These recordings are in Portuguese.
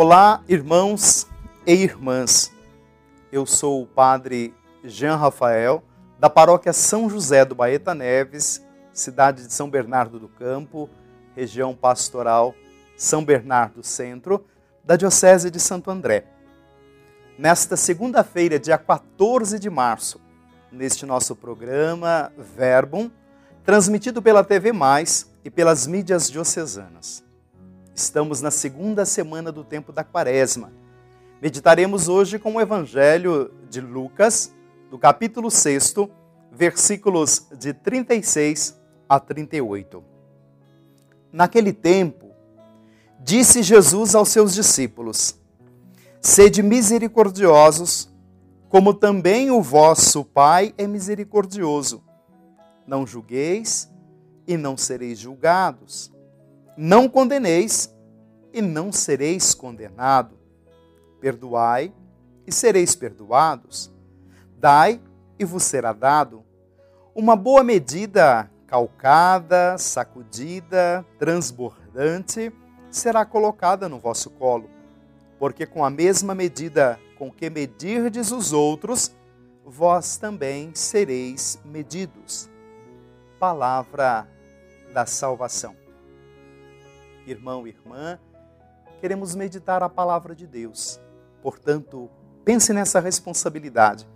Olá, irmãos e irmãs. Eu sou o padre Jean Rafael, da paróquia São José do Baeta Neves, cidade de São Bernardo do Campo, região pastoral São Bernardo Centro, da Diocese de Santo André. Nesta segunda-feira, dia 14 de março, neste nosso programa Verbum, transmitido pela TV Mais e pelas mídias diocesanas. Estamos na segunda semana do tempo da Quaresma. Meditaremos hoje com o Evangelho de Lucas, do capítulo 6, versículos de 36 a 38. Naquele tempo, disse Jesus aos seus discípulos: Sede misericordiosos, como também o vosso Pai é misericordioso. Não julgueis e não sereis julgados. Não condeneis e não sereis condenado. Perdoai e sereis perdoados. Dai e vos será dado. Uma boa medida, calcada, sacudida, transbordante, será colocada no vosso colo. Porque com a mesma medida com que medirdes os outros, vós também sereis medidos. Palavra da salvação. Irmão e irmã, queremos meditar a palavra de Deus. Portanto, pense nessa responsabilidade.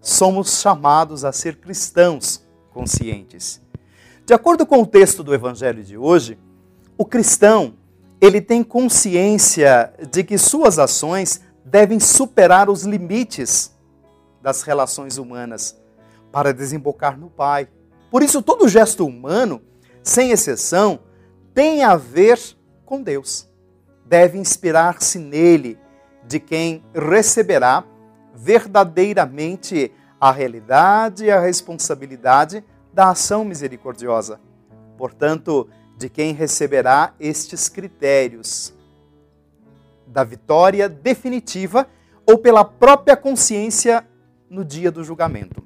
Somos chamados a ser cristãos conscientes. De acordo com o texto do evangelho de hoje, o cristão, ele tem consciência de que suas ações devem superar os limites das relações humanas para desembocar no Pai. Por isso, todo gesto humano, sem exceção, tem a ver com Deus. Deve inspirar-se nele, de quem receberá verdadeiramente a realidade e a responsabilidade da ação misericordiosa. Portanto, de quem receberá estes critérios da vitória definitiva ou pela própria consciência no dia do julgamento.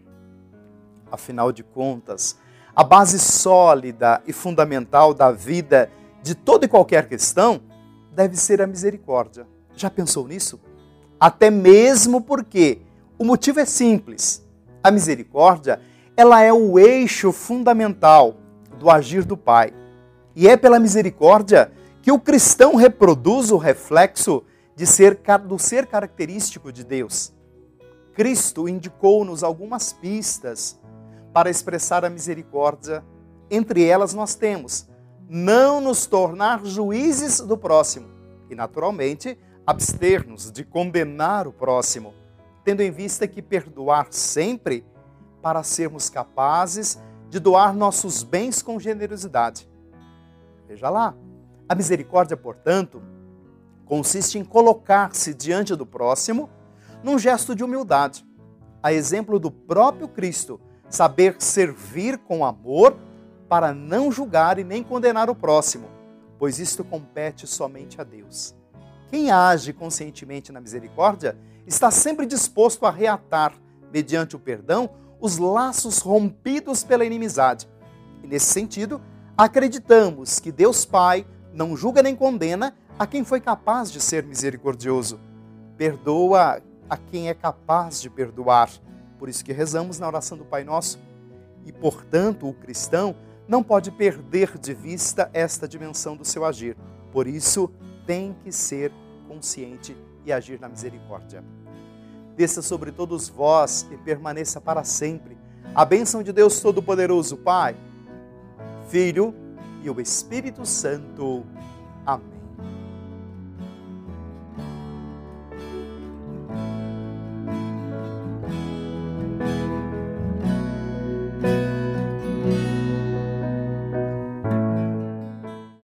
Afinal de contas, a base sólida e fundamental da vida de toda e qualquer questão deve ser a misericórdia. Já pensou nisso? Até mesmo porque o motivo é simples. A misericórdia, ela é o eixo fundamental do agir do Pai. E é pela misericórdia que o cristão reproduz o reflexo de ser, do ser característico de Deus. Cristo indicou-nos algumas pistas para expressar a misericórdia. Entre elas nós temos não nos tornar juízes do próximo e, naturalmente, abster-nos de condenar o próximo, tendo em vista que perdoar sempre para sermos capazes de doar nossos bens com generosidade. Veja lá, a misericórdia, portanto, consiste em colocar-se diante do próximo num gesto de humildade, a exemplo do próprio Cristo, saber servir com amor para não julgar e nem condenar o próximo, pois isto compete somente a Deus. Quem age conscientemente na misericórdia está sempre disposto a reatar, mediante o perdão, os laços rompidos pela inimizade. E nesse sentido, acreditamos que Deus Pai não julga nem condena a quem foi capaz de ser misericordioso. Perdoa a quem é capaz de perdoar. Por isso que rezamos na oração do Pai Nosso. E, portanto, o cristão não pode perder de vista esta dimensão do seu agir. Por isso, tem que ser consciente e agir na misericórdia. Desça sobre todos vós e permaneça para sempre a bênção de Deus Todo-Poderoso, Pai, Filho e o Espírito Santo. Amém.